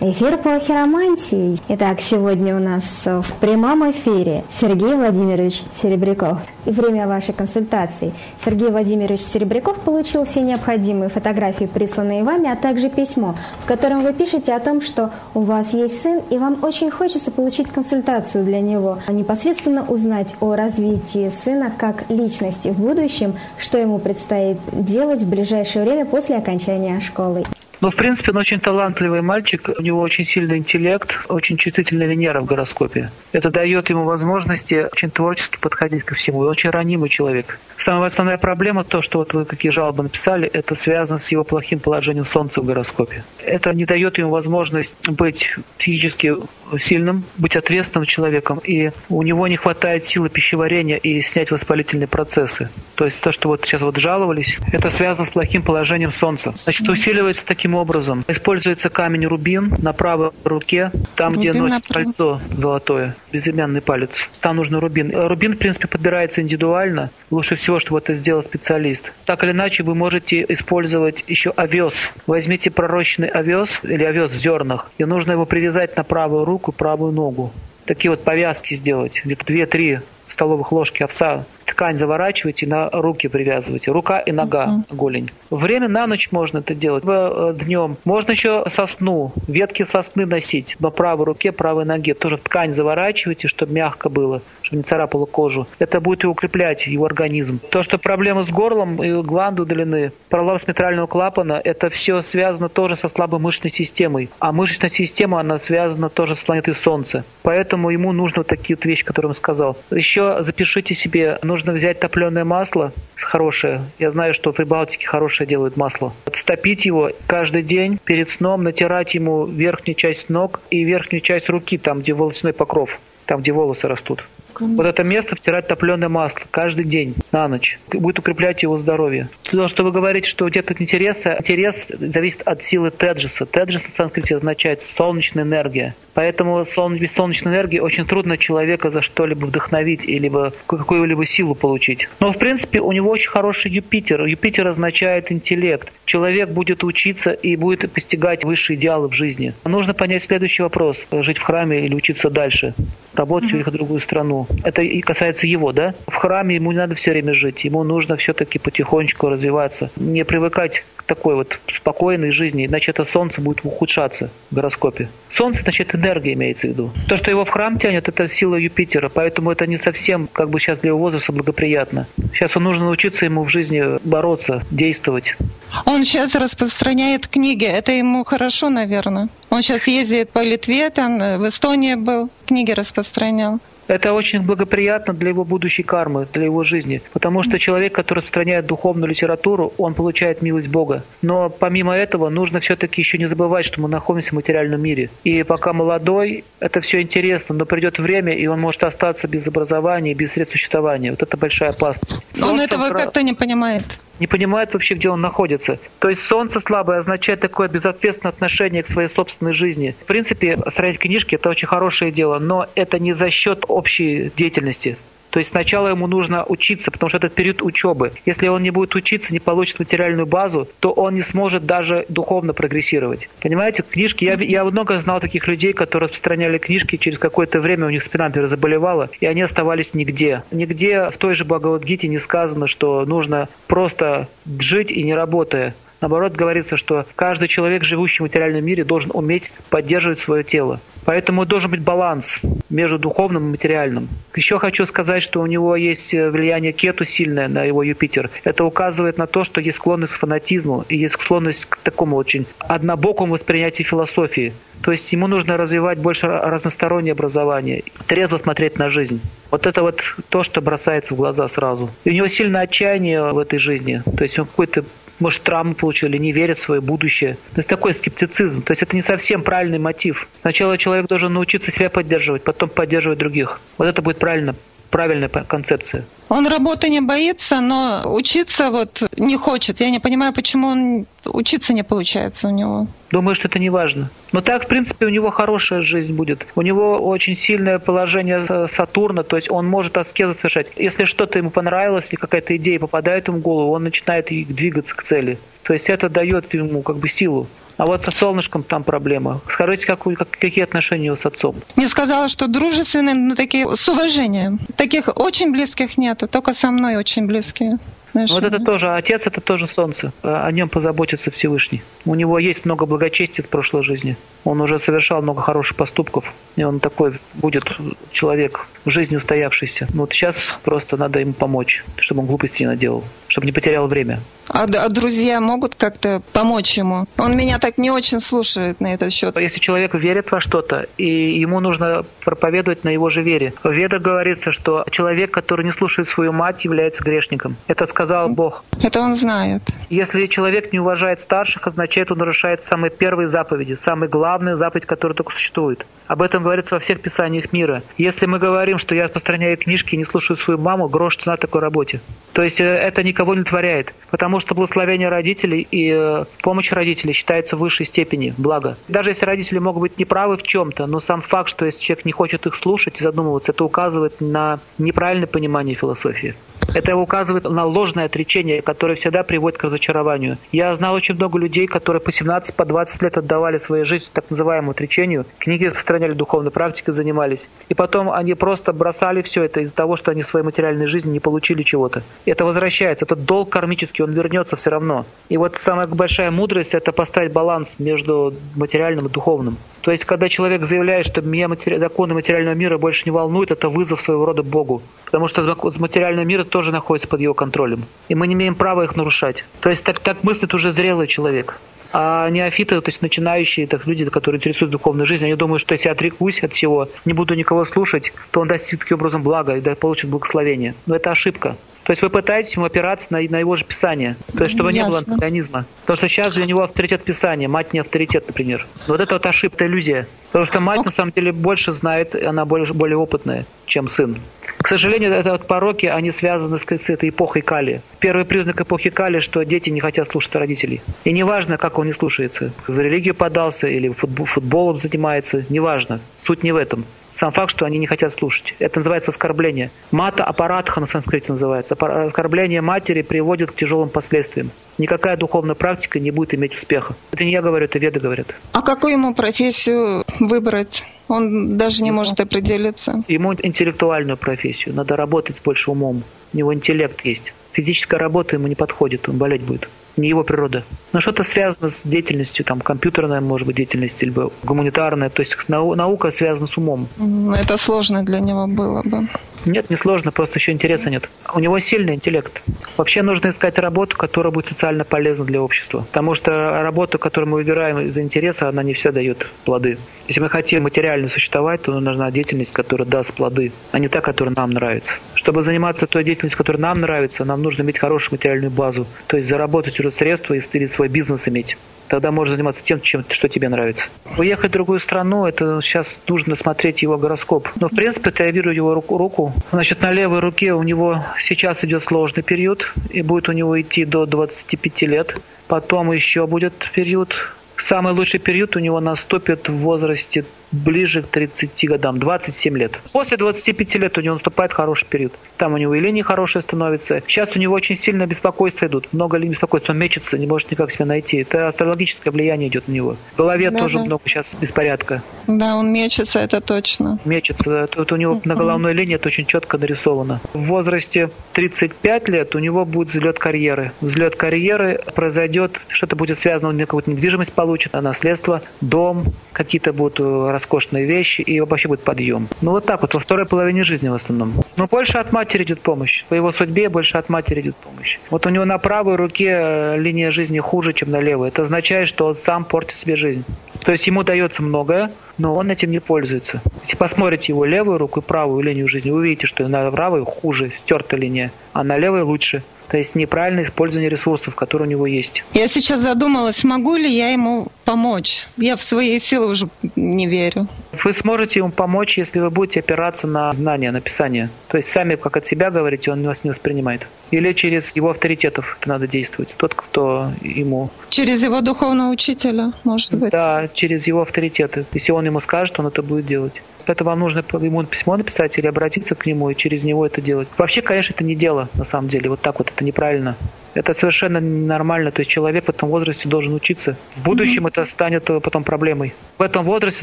Эфир по хиромантии. Итак, сегодня у нас в прямом эфире Сергей Владимирович Серебряков. И время вашей консультации. Сергей Владимирович Серебряков получил все необходимые фотографии, присланные вами, а также письмо, в котором вы пишете о том, что у вас есть сын, и вам очень хочется получить консультацию для него, а непосредственно узнать о развитии сына как личности в будущем, что ему предстоит делать в ближайшее время после окончания школы. Ну, в принципе, он очень талантливый мальчик, у него очень сильный интеллект, очень чувствительная Венера в гороскопе. Это дает ему возможности очень творчески подходить ко всему. Он очень ранимый человек. Самая основная проблема, то, что вот вы какие жалобы написали, это связано с его плохим положением Солнца в гороскопе. Это не дает ему возможность быть психически сильным, быть ответственным человеком, и у него не хватает силы пищеварения и снять воспалительные процессы. То есть то, что вот сейчас вот жаловались, это связано с плохим положением Солнца. Значит, усиливается таким таким образом. Используется камень рубин на правой руке, там, рубин где носит кольцо золотое, безымянный палец. Там нужно рубин. Рубин, в принципе, подбирается индивидуально. Лучше всего, чтобы это сделал специалист. Так или иначе, вы можете использовать еще овес. Возьмите пророщенный овес или овес в зернах, и нужно его привязать на правую руку, правую ногу. Такие вот повязки сделать, где-то 2-3 столовых ложки овса ткань заворачиваете, на руки привязываете. Рука и нога, uh-huh. голень. Время на ночь можно это делать. Э, Днем. Можно еще сосну, ветки сосны носить на правой руке, правой ноге. Тоже ткань заворачивайте, чтобы мягко было, чтобы не царапало кожу. Это будет и укреплять его организм. То, что проблемы с горлом и гланды удалены, пролапс митрального клапана, это все связано тоже со слабой мышечной системой. А мышечная система, она связана тоже с планетой Солнца. Поэтому ему нужны вот такие вот вещи, которые я сказал. Еще запишите себе, нужно взять топленое масло хорошее. Я знаю, что в Прибалтике хорошее делают масло. Отстопить его каждый день перед сном, натирать ему верхнюю часть ног и верхнюю часть руки, там, где волосяной покров, там, где волосы растут. Вот это место втирать топленое масло каждый день на ночь. Будет укреплять его здоровье. То, что вы говорите, что где-то интерес, интерес зависит от силы Теджеса. Теджес на санскрите означает солнечная энергия. Поэтому без солнечной энергии очень трудно человека за что-либо вдохновить или какую-либо силу получить. Но, в принципе, у него очень хороший Юпитер. Юпитер означает интеллект. Человек будет учиться и будет постигать высшие идеалы в жизни. Нужно понять следующий вопрос. Жить в храме или учиться дальше? Работать mm-hmm. в другую страну? Это и касается его, да? В храме ему не надо все время жить. Ему нужно все-таки потихонечку развиваться. Не привыкать к такой вот спокойной жизни, иначе это солнце будет ухудшаться в гороскопе. Солнце, значит, энергия имеется в виду. То, что его в храм тянет, это сила Юпитера, поэтому это не совсем, как бы сейчас для его возраста благоприятно. Сейчас он нужно научиться ему в жизни бороться, действовать. Он сейчас распространяет книги. Это ему хорошо, наверное. Он сейчас ездит по Литве, там в Эстонии был, книги распространял. Это очень благоприятно для его будущей кармы, для его жизни. Потому что человек, который распространяет духовную литературу, он получает милость Бога. Но помимо этого, нужно все-таки еще не забывать, что мы находимся в материальном мире. И пока молодой, это все интересно, но придет время, и он может остаться без образования, без средств существования. Вот это большая опасность. Он, он этого как-то не понимает не понимает вообще, где он находится. То есть солнце слабое означает такое безответственное отношение к своей собственной жизни. В принципе, строить книжки – это очень хорошее дело, но это не за счет общей деятельности. То есть сначала ему нужно учиться, потому что это период учебы. Если он не будет учиться, не получит материальную базу, то он не сможет даже духовно прогрессировать. Понимаете, книжки, я, я много знал таких людей, которые распространяли книжки, через какое-то время у них спина перезаболевала, и они оставались нигде. Нигде в той же Бхагавадгите не сказано, что нужно просто жить и не работая. Наоборот, говорится, что каждый человек, живущий в материальном мире, должен уметь поддерживать свое тело. Поэтому должен быть баланс между духовным и материальным. Еще хочу сказать, что у него есть э, влияние кету сильное на его Юпитер. Это указывает на то, что есть склонность к фанатизму и есть склонность к такому очень однобокому восприятию философии. То есть ему нужно развивать больше разностороннее образование, трезво смотреть на жизнь. Вот это вот то, что бросается в глаза сразу. И у него сильное отчаяние в этой жизни. То есть он какой-то может, травму получили, не верят в свое будущее. То есть такой скептицизм. То есть это не совсем правильный мотив. Сначала человек должен научиться себя поддерживать, потом поддерживать других. Вот это будет правильно правильная концепция. Он работы не боится, но учиться вот не хочет. Я не понимаю, почему он учиться не получается у него. Думаю, что это не важно. Но так, в принципе, у него хорошая жизнь будет. У него очень сильное положение Сатурна, то есть он может аскезы совершать. Если что-то ему понравилось, или какая-то идея попадает ему в голову, он начинает двигаться к цели. То есть это дает ему как бы силу. А вот со солнышком там проблема. Скажите, какую, как, какие отношения у него с отцом? Не сказала, что дружественные, но такие с уважением. Таких очень близких нету, только со мной очень близкие. Вот это тоже, отец это тоже солнце. О нем позаботится Всевышний. У него есть много благочестия в прошлой жизни. Он уже совершал много хороших поступков. И он такой будет человек в жизни устоявшийся. Но вот сейчас просто надо ему помочь, чтобы он глупости не наделал, чтобы не потерял время. А, а друзья могут как-то помочь ему? Он меня так не очень слушает на этот счет. Если человек верит во что-то, и ему нужно проповедовать на его же вере. В Ведах говорится, что человек, который не слушает свою мать, является грешником. Это сказал Бог. Это он знает. Если человек не уважает старших, означает, он нарушает самые первые заповеди, самые главные заповеди, которые только существуют. Об этом говорится во всех писаниях мира. Если мы говорим, что я распространяю книжки и не слушаю свою маму, грош цена такой работе. То есть э, это никого не творяет, потому что благословение родителей и э, помощь родителей считается высшей степени благо. Даже если родители могут быть неправы в чем-то, но сам факт, что если человек не хочет их слушать и задумываться, это указывает на неправильное понимание философии. Это указывает на ложное отречение, которое всегда приводит к разочарованию. Я знал очень много людей, которые по 17, по 20 лет отдавали свою жизнь так называемому отречению, книги распространяли, духовной практикой занимались. И потом они просто бросали все это из-за того, что они в своей материальной жизни не получили чего-то. Это возвращается, этот долг кармический, он вернется все равно. И вот самая большая мудрость – это поставить баланс между материальным и духовным. То есть, когда человек заявляет, что меня матери... законы материального мира больше не волнуют, это вызов своего рода Богу. Потому что материальный мир тоже находится под его контролем. И мы не имеем права их нарушать. То есть, так, так мыслит уже зрелый человек. А неофиты, то есть начинающие, так люди, которые интересуют духовной жизнью, они думают, что если я отрекусь от всего, не буду никого слушать, то он достиг таким образом блага и получит благословение. Но это ошибка. То есть вы пытаетесь ему опираться на, на его же Писание. То есть чтобы Ясно. не было антагонизма. Потому что сейчас для него авторитет Писания, мать не авторитет, например. Вот это вот ошибка, иллюзия. Потому что мать на самом деле больше знает, она более, более опытная, чем сын. К сожалению, это вот пороки, они связаны с, с этой эпохой Кали. Первый признак эпохи Кали, что дети не хотят слушать родителей. И неважно, как он не слушается. В религию подался или футбол, футболом занимается, неважно. Суть не в этом сам факт, что они не хотят слушать. Это называется оскорбление. Мата аппаратха на санскрите называется. Оскорбление матери приводит к тяжелым последствиям. Никакая духовная практика не будет иметь успеха. Это не я говорю, это веды говорят. А какую ему профессию выбрать? Он даже не может определиться. Ему интеллектуальную профессию. Надо работать с больше умом. У него интеллект есть. Физическая работа ему не подходит, он болеть будет не его природа. Но что-то связано с деятельностью, там, компьютерная, может быть, деятельность, или гуманитарная, то есть наука связана с умом. Это сложно для него было бы. Нет, не сложно, просто еще интереса нет. У него сильный интеллект. Вообще нужно искать работу, которая будет социально полезна для общества. Потому что работу, которую мы выбираем из-за интереса, она не все дает плоды. Если мы хотим материально существовать, то нужна деятельность, которая даст плоды, а не та, которая нам нравится. Чтобы заниматься той деятельностью, которая нам нравится, нам нужно иметь хорошую материальную базу. То есть заработать уже средства и свой бизнес иметь тогда можно заниматься тем, чем, что тебе нравится. Уехать в другую страну, это сейчас нужно смотреть его гороскоп. Но, в принципе, я вижу его руку. Значит, на левой руке у него сейчас идет сложный период, и будет у него идти до 25 лет. Потом еще будет период Самый лучший период у него наступит в возрасте ближе к 30 годам, 27 лет. После 25 лет у него наступает хороший период. Там у него и линии хорошие становятся. Сейчас у него очень сильно беспокойство идут. Много ли беспокойства. Он мечется, не может никак себя найти. Это астрологическое влияние идет на него. В голове да, тоже да. много сейчас беспорядка. Да, он мечется, это точно. Мечется. Тут у него на головной линии это очень четко нарисовано. В возрасте 35 лет у него будет взлет карьеры. Взлет карьеры произойдет, что-то будет связано, он какую-то недвижимость получит, а наследство, дом, какие-то будут роскошные вещи, и вообще будет подъем. Ну вот так вот, во второй половине жизни в основном. Но больше от матери идет помощь. По его судьбе больше от матери идет помощь. Вот у него на правой руке э, линия жизни хуже, чем на левой. Это означает, что он сам портит себе жизнь. То есть ему дается многое, но он этим не пользуется. Если посмотрите его левую руку и правую линию жизни, вы увидите, что на правой хуже, стертая линия, а на левой лучше. То есть неправильное использование ресурсов, которые у него есть. Я сейчас задумалась, смогу ли я ему помочь? Я в свои силы уже не верю. Вы сможете ему помочь, если вы будете опираться на знания, на писание. То есть сами, как от себя говорите, он вас не воспринимает. Или через его авторитетов это надо действовать. Тот, кто ему... Через его духовного учителя, может быть? Да, через его авторитеты. Если он ему скажет, он это будет делать это вам нужно ему письмо написать или обратиться к нему и через него это делать. Вообще, конечно, это не дело, на самом деле. Вот так вот, это неправильно. Это совершенно нормально. То есть человек в этом возрасте должен учиться. В будущем mm-hmm. это станет потом проблемой. В этом возрасте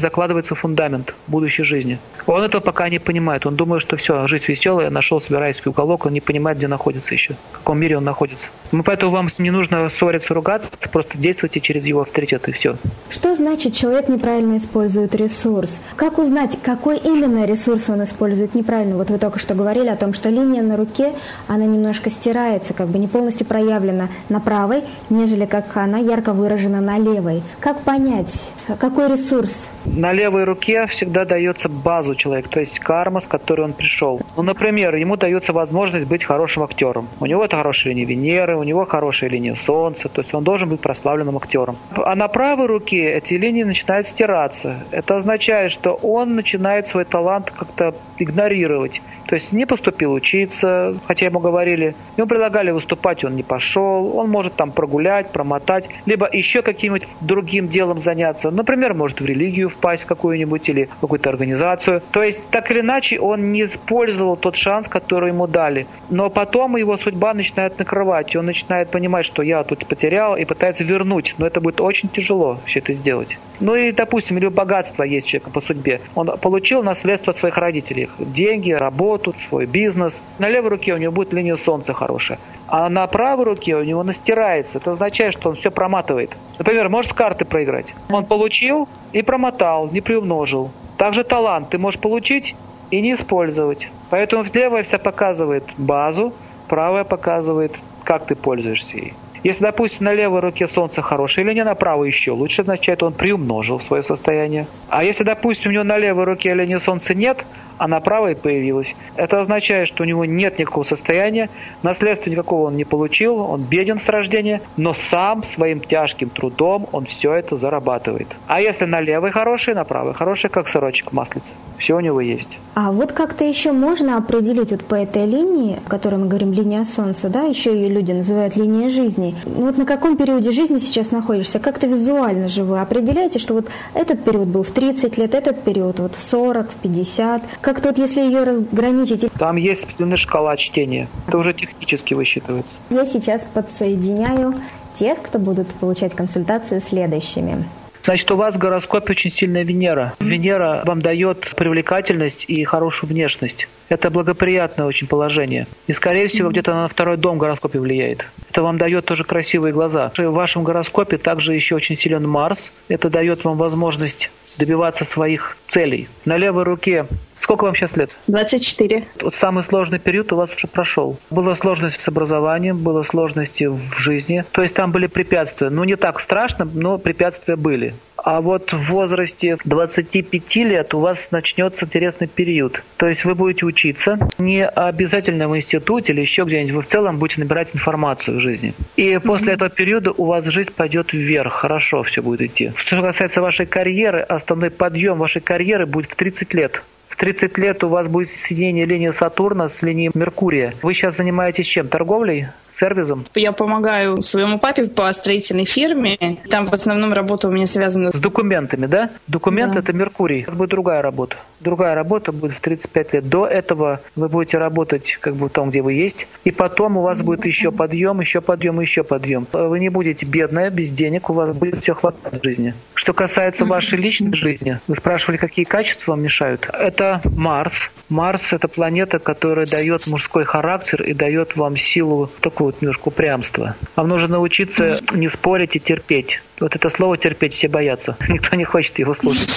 закладывается фундамент будущей жизни. Он этого пока не понимает. Он думает, что все, жизнь веселая, нашел, собираюсь в уголок, он не понимает, где находится еще, в каком мире он находится. Мы поэтому вам не нужно ссориться, ругаться, просто действуйте через его авторитет и все. Что значит человек неправильно использует ресурс? Как узнать, какой именно ресурс он использует неправильно? Вот вы только что говорили о том, что линия на руке, она немножко стирается, как бы не полностью проявлена на правой, нежели как она ярко выражена на левой. Как понять, какой ресурс? На левой руке всегда дается базу человека, то есть карма, с которой он пришел. Ну, например, ему дается возможность быть хорошим актером. У него это хорошая линия Венеры, у него хорошая линия Солнца, то есть он должен быть прославленным актером. А на правой руке эти линии начинают стираться. Это означает, что он начинает свой талант как-то игнорировать. То есть не поступил учиться, хотя ему говорили, ему предлагали выступать, он не пошел, он может там прогулять, промотать, либо еще каким-нибудь другим делом заняться. Например, может в религию впасть в какую-нибудь или в какую-то организацию. То есть так или иначе он не использовал тот шанс, который ему дали. Но потом его судьба начинает накрывать, и он начинает понимать, что я тут потерял, и пытается вернуть. Но это будет очень тяжело все это сделать. Ну и, допустим, или богатство есть человека по судьбе. Он получил наследство от своих родителей. Деньги, работу, свой бизнес. На левой руке у него будет линия солнца хорошая. А на правой руке у него настирается. Это означает, что он все проматывает. Например, может с карты проиграть. Он получил и промотал, не приумножил. Также талант ты можешь получить и не использовать. Поэтому левая вся показывает базу, правая показывает, как ты пользуешься ей. Если, допустим, на левой руке солнце хорошее или не на правой еще лучше, означает, он приумножил свое состояние. А если, допустим, у него на левой руке линии солнца нет, а на правой появилась, это означает, что у него нет никакого состояния, наследства никакого он не получил, он беден с рождения, но сам своим тяжким трудом он все это зарабатывает. А если на левой хороший, на правой хороший, как сырочек маслица. Все у него есть. А вот как-то еще можно определить вот по этой линии, о которой мы говорим, линия Солнца, да, еще ее люди называют линией жизни. Вот на каком периоде жизни сейчас находишься? Как-то визуально же вы определяете, что вот этот период был в 30 лет, этот период вот в 40, в 50. Как-то вот если ее разграничить... Там есть определенная шкала чтения. Это уже технически высчитывается. Я сейчас подсоединяю тех, кто будут получать консультацию следующими. Значит, у вас в гороскопе очень сильная Венера. Венера вам дает привлекательность и хорошую внешность. Это благоприятное очень положение. И, скорее всего, где-то на второй дом в гороскопе влияет. Это вам дает тоже красивые глаза. В вашем гороскопе также еще очень силен Марс. Это дает вам возможность добиваться своих целей. На левой руке Сколько вам сейчас лет? 24. Вот самый сложный период у вас уже прошел. Была сложность с образованием, было сложности в жизни. То есть там были препятствия. Ну, не так страшно, но препятствия были. А вот в возрасте 25 лет у вас начнется интересный период. То есть вы будете учиться не обязательно в институте или еще где-нибудь. Вы в целом будете набирать информацию в жизни. И mm-hmm. после этого периода у вас жизнь пойдет вверх. Хорошо все будет идти. Что касается вашей карьеры, основной подъем вашей карьеры будет в 30 лет. В 30 лет у вас будет соединение линии Сатурна с линией Меркурия. Вы сейчас занимаетесь чем? Торговлей? Сервисом? Я помогаю своему папе по строительной фирме. Там в основном работа у меня связана с документами, да? Документ да. это Меркурий. Вас будет другая работа. Другая работа будет в 35 лет. До этого вы будете работать как бы там, где вы есть. И потом у вас будет еще подъем, еще подъем, еще подъем. Вы не будете бедная, без денег, у вас будет все хватать в жизни. Что касается вашей личной жизни, вы спрашивали, какие качества вам мешают. Это Марс. Марс – это планета, которая дает мужской характер и дает вам силу, такое вот немножко упрямство. Вам нужно научиться не спорить и терпеть. Вот это слово терпеть все боятся. Никто не хочет его слушать.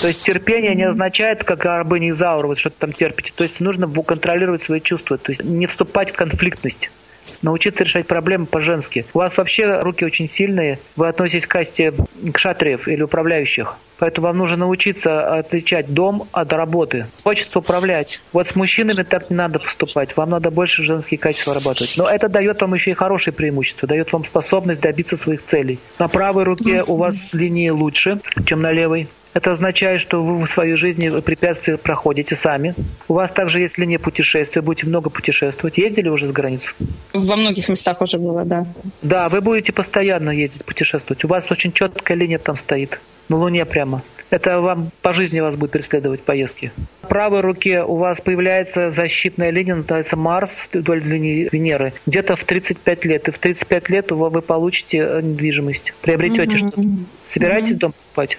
То есть терпение не означает, как рабыня вот что-то там терпите. То есть нужно контролировать свои чувства, то есть не вступать в конфликтность научиться решать проблемы по-женски. У вас вообще руки очень сильные, вы относитесь к касте кшатриев или управляющих. Поэтому вам нужно научиться отличать дом от работы. Хочется управлять. Вот с мужчинами так не надо поступать. Вам надо больше женские качества работать. Но это дает вам еще и хорошие преимущества. Дает вам способность добиться своих целей. На правой руке у вас линии лучше, чем на левой. Это означает, что вы в своей жизни препятствия проходите сами. У вас также есть линия путешествия, будете много путешествовать. Ездили уже за границу? Во многих местах уже было, да. Да, вы будете постоянно ездить, путешествовать. У вас очень четкая линия там стоит. На Луне прямо. Это вам по жизни вас будет преследовать поездки. правой руке у вас появляется защитная линия, называется Марс вдоль линии Венеры. Где-то в 35 лет. И в 35 лет вы получите э, недвижимость. Приобретете угу. что-то. Собираетесь угу. дом покупать?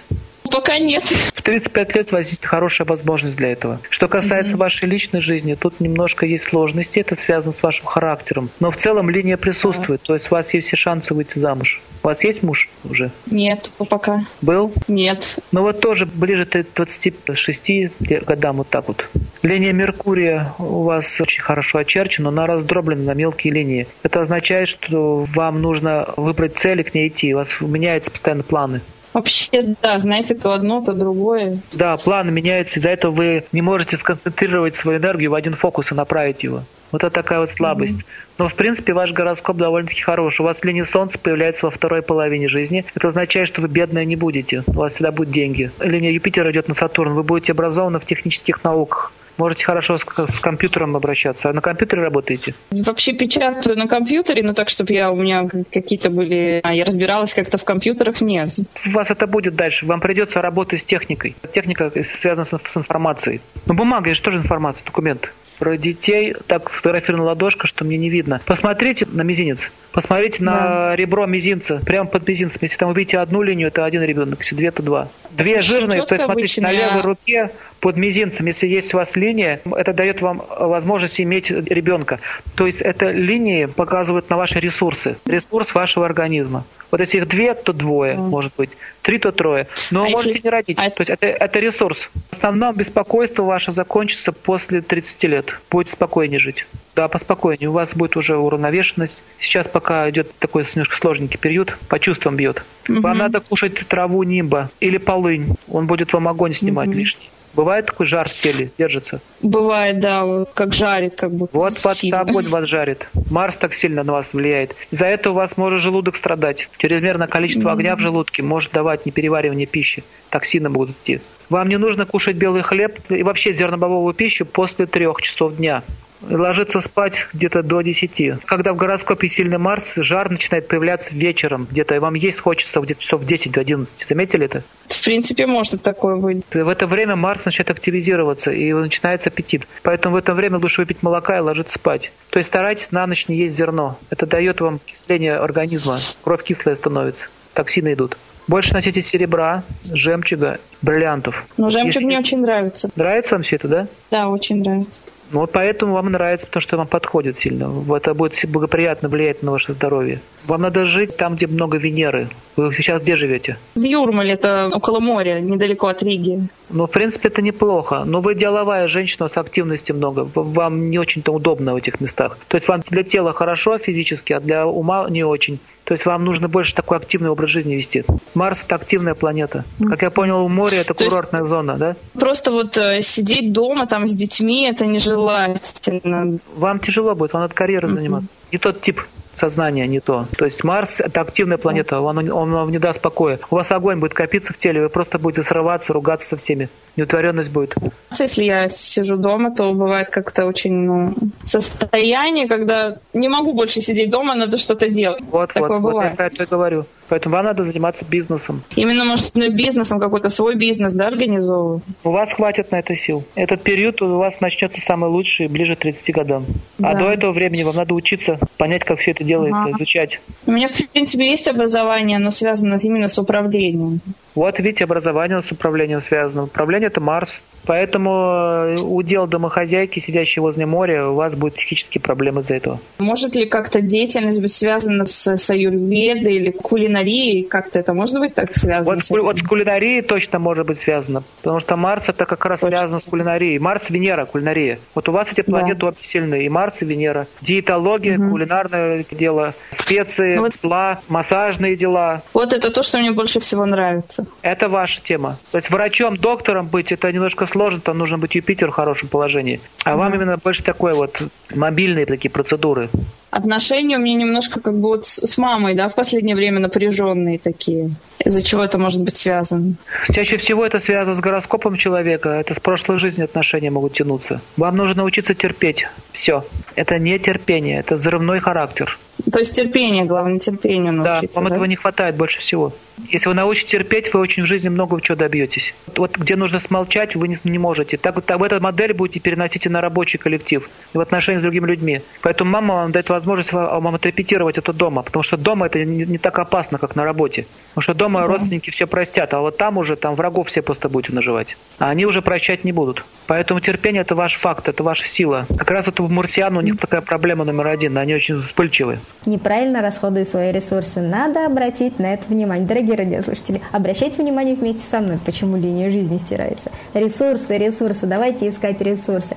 Пока нет. В 35 лет возникнет хорошая возможность для этого. Что касается mm-hmm. вашей личной жизни, тут немножко есть сложности, это связано с вашим характером. Но в целом линия присутствует, yeah. то есть у вас есть все шансы выйти замуж. У вас есть муж уже? Нет, пока. Был? Нет. Ну вот тоже ближе к 26 годам вот так вот. Линия Меркурия у вас очень хорошо очерчена, но она раздроблена на мелкие линии. Это означает, что вам нужно выбрать цель и к ней идти. У вас меняются постоянно планы. Вообще, да, знаете, то одно, то другое. Да, планы меняются, из-за этого вы не можете сконцентрировать свою энергию в один фокус и направить его. Вот это такая вот слабость. Mm-hmm. Но, в принципе, ваш гороскоп довольно-таки хороший. У вас линия Солнца появляется во второй половине жизни. Это означает, что вы бедные не будете. У вас всегда будут деньги. Линия Юпитера идет на Сатурн. Вы будете образованы в технических науках можете хорошо с, с компьютером обращаться. А на компьютере работаете? Вообще печатаю на компьютере, но так, чтобы я у меня какие-то были... Я разбиралась как-то в компьютерах, нет. У вас это будет дальше. Вам придется работать с техникой. Техника связана с, с информацией. Но бумага, это же тоже информация, документ. Про детей так фотографирована ладошка, что мне не видно. Посмотрите на мизинец. Посмотрите да. на ребро мизинца, прямо под мизинцем. Если там увидите одну линию, это один ребенок, если две, то два. Две жирные, то есть смотрите, на левой руке под мизинцем, если есть у вас линия, это дает вам возможность иметь ребенка. То есть это линии показывают на ваши ресурсы, ресурс вашего организма. Вот если их две, то двое, mm. может быть. Три, то трое. Но а можете если... не родить. А... То есть это, это ресурс. В основном беспокойство ваше закончится после 30 лет. Будете спокойнее жить. Да, поспокойнее. У вас будет уже уравновешенность. Сейчас пока идет такой немножко сложненький период, по чувствам бьет. Угу. Вам надо кушать траву нимба или полынь. Он будет вам огонь снимать угу. лишний. Бывает такой жар в теле, держится? Бывает, да, вот как жарит, как будто. Вот под огонь вас жарит. Марс так сильно на вас влияет. Из-за этого у вас может желудок страдать. Чрезмерное количество огня в желудке может давать непереваривание пищи. Токсины будут идти. Вам не нужно кушать белый хлеб и вообще зернобобовую пищу после трех часов дня ложиться спать где-то до 10. Когда в гороскопе сильный Марс, жар начинает появляться вечером где-то, и вам есть хочется где-то часов 10 до 11. Заметили это? В принципе, может такое быть. В это время Марс начинает активизироваться, и начинается аппетит. Поэтому в это время лучше выпить молока и ложиться спать. То есть старайтесь на ночь не есть зерно. Это дает вам кисление организма. Кровь кислая становится. Токсины идут. Больше носите серебра, жемчуга, бриллиантов. Ну, жемчуг Если... мне очень нравится. Нравится вам все это, да? Да, очень нравится. Ну вот поэтому вам нравится, потому что вам подходит сильно. Это будет благоприятно влиять на ваше здоровье. Вам надо жить там, где много Венеры. Вы сейчас где живете? В Юрмале, это около моря, недалеко от Риги. Ну, в принципе, это неплохо. Но вы деловая женщина с активностью много. Вам не очень-то удобно в этих местах. То есть вам для тела хорошо физически, а для ума не очень. То есть вам нужно больше такой активный образ жизни вести. Марс — это активная планета. Как я понял, море — это курортная зона, да? Просто вот э, сидеть дома там с детьми — это нежелательно. Вам тяжело будет, вам надо карьерой mm-hmm. заниматься. Не тот тип сознание не то. То есть Марс — это активная планета, он, он вам не даст покоя. У вас огонь будет копиться в теле, вы просто будете срываться, ругаться со всеми. Неутворенность будет. Если я сижу дома, то бывает как-то очень ну, состояние, когда не могу больше сидеть дома, надо что-то делать. Вот, Такое вот, бывает. вот я это говорю. Поэтому вам надо заниматься бизнесом. Именно, может, бизнесом, какой-то свой бизнес, да, организовывать? У вас хватит на это сил. Этот период у вас начнется самый лучший ближе к 30 годам. А да. А до этого времени вам надо учиться, понять, как все это делается, ага. изучать. У меня, в принципе, есть образование, но связано именно с управлением. Вот видите, образование с управлением связано. Управление – это Марс. Поэтому э, удел домохозяйки, сидящей возле моря, у вас будут психические проблемы из-за этого. Может ли как-то деятельность быть связана с, с аюрведой или кулинарией? Как-то это может быть так связано? Вот, с, вот с кулинарией точно может быть связано. Потому что Марс это как раз точно. связано с кулинарией. Марс, Венера, кулинария. Вот у вас эти планеты да. обе сильные. И Марс, и Венера. Диетология, угу. кулинарное дело, специи, ну вот. сла, массажные дела. Вот это то, что мне больше всего нравится. Это ваша тема. То есть врачом, доктором быть, это немножко сложно, там нужно быть Юпитер в хорошем положении. А вам именно больше такой вот мобильные такие процедуры. Отношения у меня немножко как бы вот с мамой, да, в последнее время напряженные такие. Из-за чего это может быть связано? Чаще всего это связано с гороскопом человека. Это с прошлой жизни отношения могут тянуться. Вам нужно научиться терпеть. Все. Это не терпение, это взрывной характер. То есть терпение, главное, терпению научиться. Да, вам да? этого не хватает больше всего. Если вы научитесь терпеть, вы очень в жизни много чего добьетесь. Вот где нужно смолчать, вы не, не можете. Так, так в эту модель будете переносить и на рабочий коллектив, и в отношении с другими людьми. Поэтому мама вам дает возможность вам отрепетировать это дома, потому что дома это не, не так опасно, как на работе. Потому что дома да. родственники все простят, а вот там уже там врагов все просто будете наживать. А они уже прощать не будут. Поэтому терпение это ваш факт, это ваша сила. Как раз вот у марсиан у них такая проблема номер один, они очень вспыльчивы. Неправильно расходуя свои ресурсы. Надо обратить на это внимание. Дорогие радиослушатели, обращайте внимание вместе со мной, почему линия жизни стирается. Ресурсы, ресурсы, давайте искать ресурсы.